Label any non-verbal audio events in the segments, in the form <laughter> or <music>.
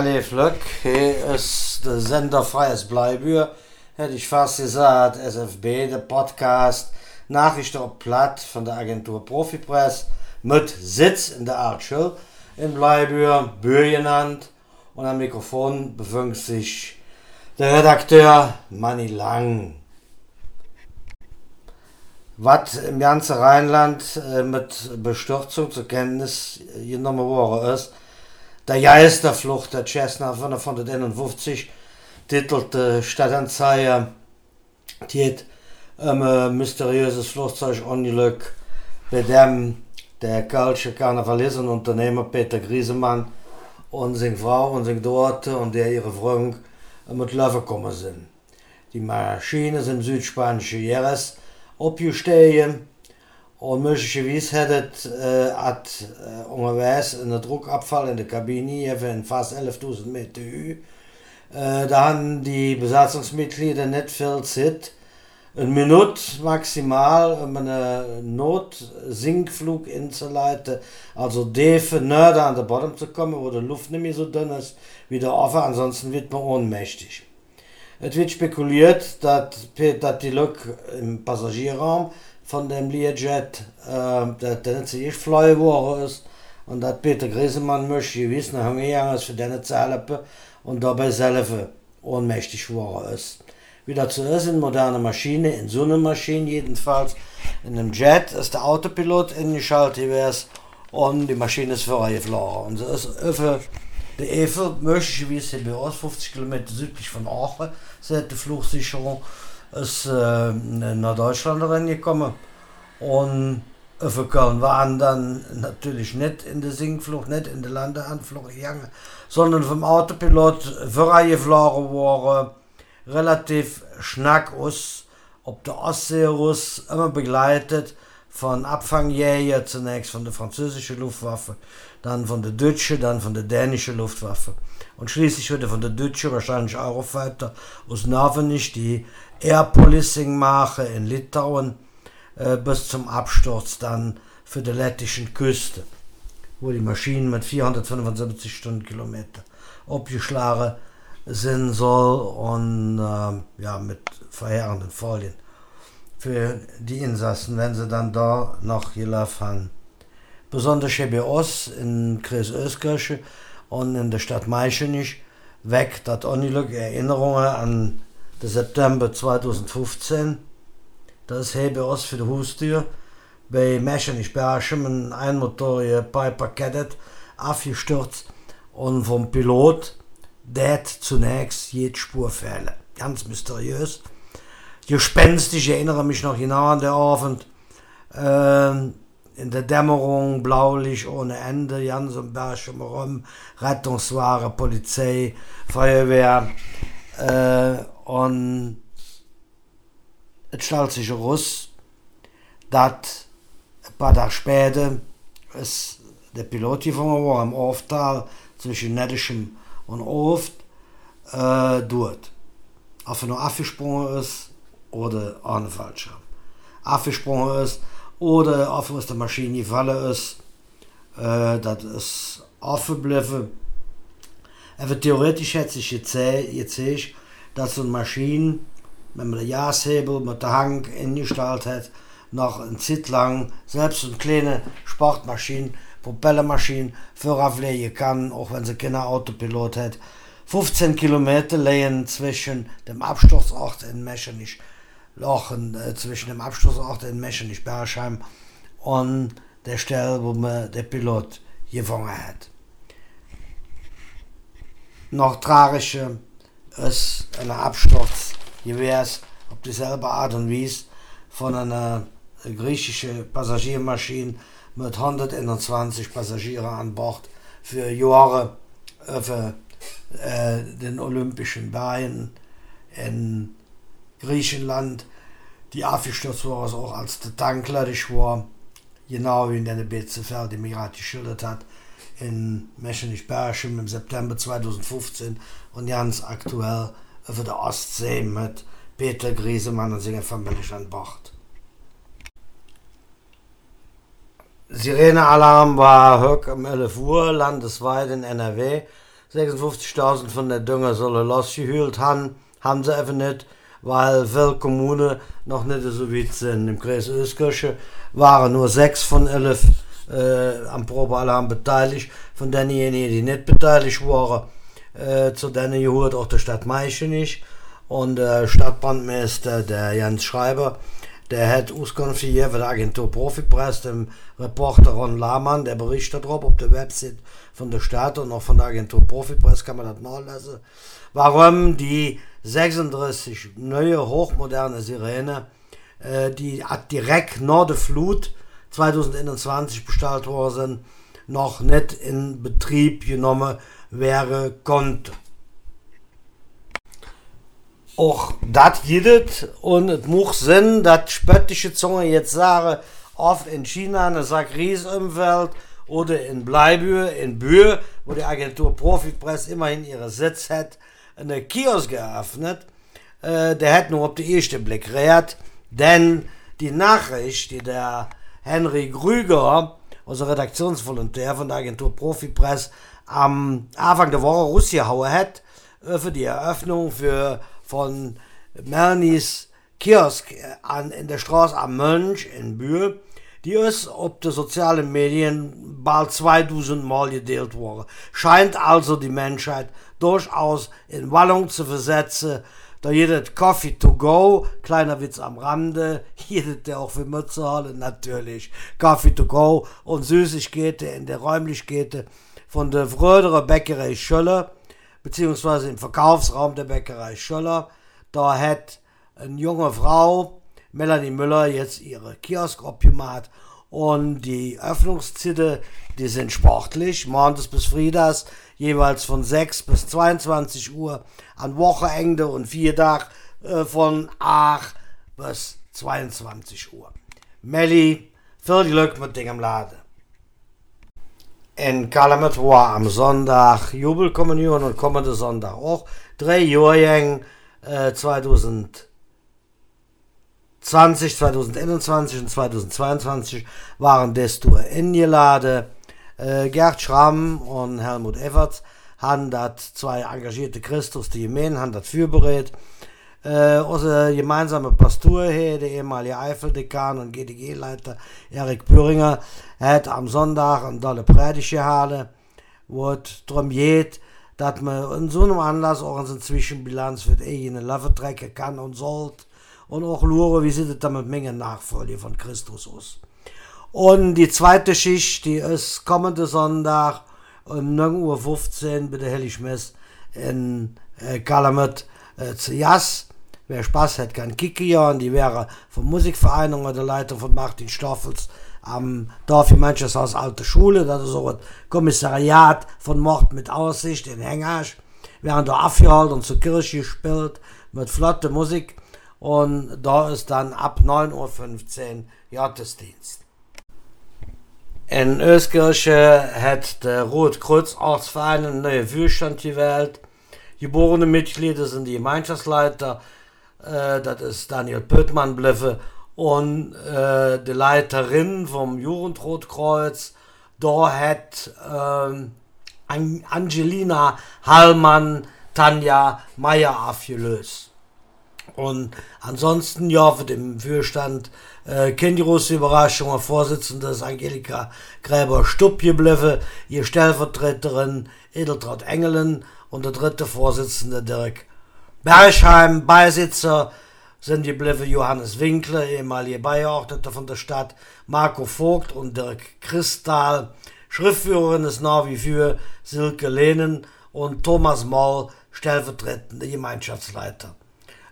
alle Flöck, hier ist der Sender Freies Bleibür, hätte ich fast gesagt, SFB, der Podcast, Nachrichten auf Platt von der Agentur Profipress, mit Sitz in der Artschul in Bleibür, Bür genannt, und am Mikrofon befindet sich der Redakteur Manny Lang. Was im ganzen Rheinland äh, mit Bestürzung zur Kenntnis genommen worden ist, der Geisterflucht der Cessna 551 titelte Stadtanzeiger, die hat ein äh, mysteriöses Flugzeugunglück, bei dem der Kölsche Karnevalist Unternehmer Peter Griesemann und seine Frau und seine Tochter und der ihre Freund mit Löwen gekommen sind. Die Maschine sind südspanische Jahres opgestegen und möglicherweise hätte äh, hat äh, unterwegs einen Druckabfall in der Kabine von fast 11.000 Meter. Äh, da haben die Besatzungsmitglieder nicht viel Zeit, eine Minute maximal, um einen Notsinkflug einzuleiten, also Defe näher an den Boden zu kommen, wo die Luft nicht mehr so dünn ist, wieder offen, ansonsten wird man ohnmächtig. Es wird spekuliert, dass, dass die Lok im Passagierraum von dem Learjet, äh, der, der nicht sich fly geworden ist, und dass Peter Griesemann möchte gewiss nach Hause ist für deine zu helfen und dabei selber ohnmächtig geworden ist. Wie das so ist in moderner Maschine, in so einer Maschine jedenfalls, in einem Jet ist der Autopilot eingeschaltet gewesen und die Maschine ist vorgeflogen. Und so ist über der Efe möglicherweise bei uns 50 Kilometer südlich von Aachen, seit die Flugsicherung ist äh, nach Deutschland reingekommen und für Köln waren dann natürlich nicht in der Sinkflucht, nicht in der Landeanflug gegangen, sondern vom Autopilot vorgeflogen worden, relativ schnack aus, ob der Ostseeruss immer begleitet von Abfangjäger zunächst von der französischen Luftwaffe, dann von der deutschen, dann von der dänischen Luftwaffe. Und schließlich wurde von der deutschen wahrscheinlich weiter aus Navenich die Air Policing mache in Litauen äh, bis zum Absturz dann für die lettischen Küste, wo die Maschinen mit 475 Stundenkilometer abgeschlagen sind soll und äh, ja, mit verheerenden Folien für die Insassen, wenn sie dann da noch gelaufen haben. Besonders hier bei uns in Kreis Öskirche und in der Stadt Meichenich weg das Unglück Erinnerungen an den September 2015. Das bei uns für die Haustür bei Meichenich Berchem ein einmotorige Piper Cadet abgestürzt und vom Pilot der zunächst jede Spur fehlen. Ganz mysteriös. Gespenstisch, ich erinnere mich noch genau an den Abend. Ähm, in der Dämmerung, blaulich ohne Ende, ganz im Berg rum, Rettungsware, Polizei, Feuerwehr. Äh, und es stellt sich heraus, dass ein paar Tage später ist der Pilot gefangen war im Auftal zwischen Nettischem und oft äh, dort. Ob er nur abgesprungen ist oder ohne Fallschirm. Abgesprungen ist oder ob aus der Maschine gefallen ist, äh, das ist offen geblieben. Aber theoretisch hätte sich jetzt gesagt, dass so eine Maschine, wenn man den Jashebel mit der Hang eingestellt hat, noch eine Zeit lang selbst eine kleine Sportmaschine Propellermaschine vorauslegen kann, auch wenn sie keinen Autopilot hat. 15 Kilometer lehen zwischen dem Absturzort in Meschenich, Lochen, äh, zwischen dem Absturzort in Meschenich Bergheim und der Stelle, wo man der Pilot gefangen hat. Noch tragischer ist ein Absturz gewesen, auf dieselbe Art und Weise von einer griechischen Passagiermaschine mit 121 Passagieren an Bord für Jahre für äh, den Olympischen Beinen in Griechenland. Die abgestürzt war es auch als der Tankladisch war, genau wie in der Bezefeld, die Mirat geschildert hat, in Meschenich-Berchem im September 2015 und ganz aktuell für der Ostsee mit Peter Griesemann und seiner Familie an Bord. Sirenealarm war heute um 11 Uhr landesweit in NRW. 56.000 von der Dünger sollen losgehüllt haben, haben sie einfach nicht, weil viele Kommunen noch nicht so weit sind. Im Kreis Öskirche waren nur sechs von elf äh, am Probealarm beteiligt. Von denjenigen, die nicht beteiligt waren, äh, zu denen gehört auch der Stadt Meiche nicht. Und der Stadtbrandmeister, der Jens Schreiber, der hat Auskunft gegeben der Agentur Profipress, dem Reporter Ron Lahmann, der berichtet darüber auf der Website von der Stadt und auch von der Agentur Profipress kann man das nachlesen, warum die 36 neue hochmoderne Sirene, äh, die direkt nach der Flut 2021 bestellt worden sind, noch nicht in Betrieb genommen wäre konnte auch das geht und es muss Sinn, dass spöttische Zunge jetzt sagen, oft in China eine Sakrisumwelt oder in Bleibühe, in Bühe, wo die Agentur Profipress immerhin ihre Sitz hat, eine Kiosk geöffnet. Äh, der hat nur auf den ersten Blick reagiert, denn die Nachricht, die der Henry Grüger, unser Redaktionsvolontär von der Agentur Profipress, am Anfang der Woche Russia hauen hat, äh, für die Eröffnung für von Mernis Kiosk an, in der Straße am Mönch in Bühl, die ist ob die sozialen Medien bald 2000 Mal gedeelt worden. Scheint also die Menschheit durchaus in Wallung zu versetzen, da jedes Coffee to go, kleiner Witz am Rande, <laughs> jedes der auch für Mütze natürlich, Coffee to go und Süßigkeiten in der Räumlichkeiten von der Fröderer Bäckerei Schöller, beziehungsweise im Verkaufsraum der Bäckerei Schöller. Da hat eine junge Frau, Melanie Müller, jetzt ihre Kiosk abgemacht und die Öffnungszeiten, die sind sportlich, montags bis Friedas, jeweils von 6 bis 22 Uhr, an Wochenende und Viertag äh, von 8 bis 22 Uhr. Melli, viel Glück mit dem Laden in Kalamet war am Sonntag Jubelkommunion und kommende Sonntag auch. Drei Jahre äh, 2020, 2021 und 2022 waren desto eingeladen. Äh, Gerd Schramm und Helmut Everts haben das zwei engagierte Christus, die Gemein, haben das fürberät. Äh, unser gemeinsamer Pastor hier, der ehemalige Eifeldekan und GDG-Leiter Erik Büringer, hat am Sonntag eine tolle Predigt gehalten, wo es darum geht, dass man in so einem Anlass auch eine Zwischenbilanz für die eigene Love trecken kann und sollte und auch schauen, wie sieht es da mit Menge Nachfolge von Christus aus. Und die zweite Schicht, die ist kommende Sonntag um 9.15 Uhr bei der Heiligmess in äh, Kalamet äh, zu Jas. Wer Spaß hat, kann ja. Und die wäre vom Musikverein oder der Leiter von Martin Stoffels am Dorf Manchester Alte Schule. Das ist so ein Kommissariat von Mord mit Aussicht in Hengasch. Haben da abgeholt und zur Kirche gespielt mit flotte Musik. Und da ist dann ab 9.15 Uhr Gottesdienst. In Öskirche hat der Rotkreuz-Ortsverein einen neuen Führstand gewählt. Geborene Mitglieder sind die Gemeinschaftsleiter äh, das ist Daniel Pöttmann bleffe und äh, die Leiterin vom Jugendrotkreuz, da hat äh, Angelina Hallmann Tanja Meyer aufgelöst. Und ansonsten, ja, für den Fürstand äh, große Überraschung, Vorsitzende ist Angelika Gräber-Stupp geblieben, ihr Stellvertreterin Edeltraut Engelen und der dritte Vorsitzende Dirk Bergheim, Beisitzer sind Bliffe Johannes Winkler, ehemalige Beigeordneter von der Stadt, Marco Vogt und Dirk Christal. Schriftführerin ist nach wie für Silke Lehnen und Thomas Moll, stellvertretende Gemeinschaftsleiter.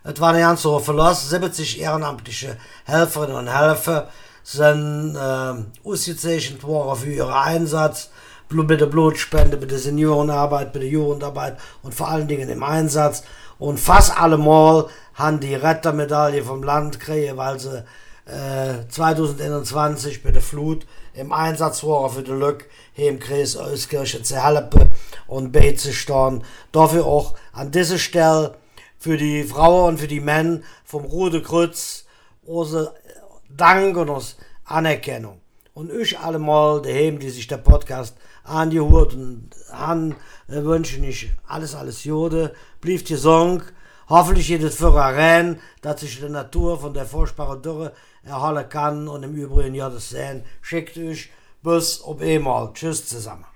Es war ganz hohe Verlust. 70 ehrenamtliche Helferinnen und Helfer sind äh, ausgezeichnet worden für ihren Einsatz bei der Blutspende, bei der Seniorenarbeit, bei der Jugendarbeit und vor allen Dingen im Einsatz. Und fast allemal haben die Rettermedaille vom Land gekriegt, weil sie äh, 2021 bei der Flut im Einsatz waren für die Lück hier im Kreis Euskirche zu helfen und beizustehen. Dafür auch an dieser Stelle für die Frauen und für die Männer vom Rote Kreuz unser Dank und unsere Anerkennung. und euch allemal daheim, die sich der Podcast angehört und an, äh, wünschen ich alles, alles Jode. Blieb gesund. Hoffentlich geht es für rein, dass sich die Natur von der furchtbaren Dürre erhalten kann und im Übrigen ja das sehen. Schickt euch bis ob einmal. Tschüss zusammen.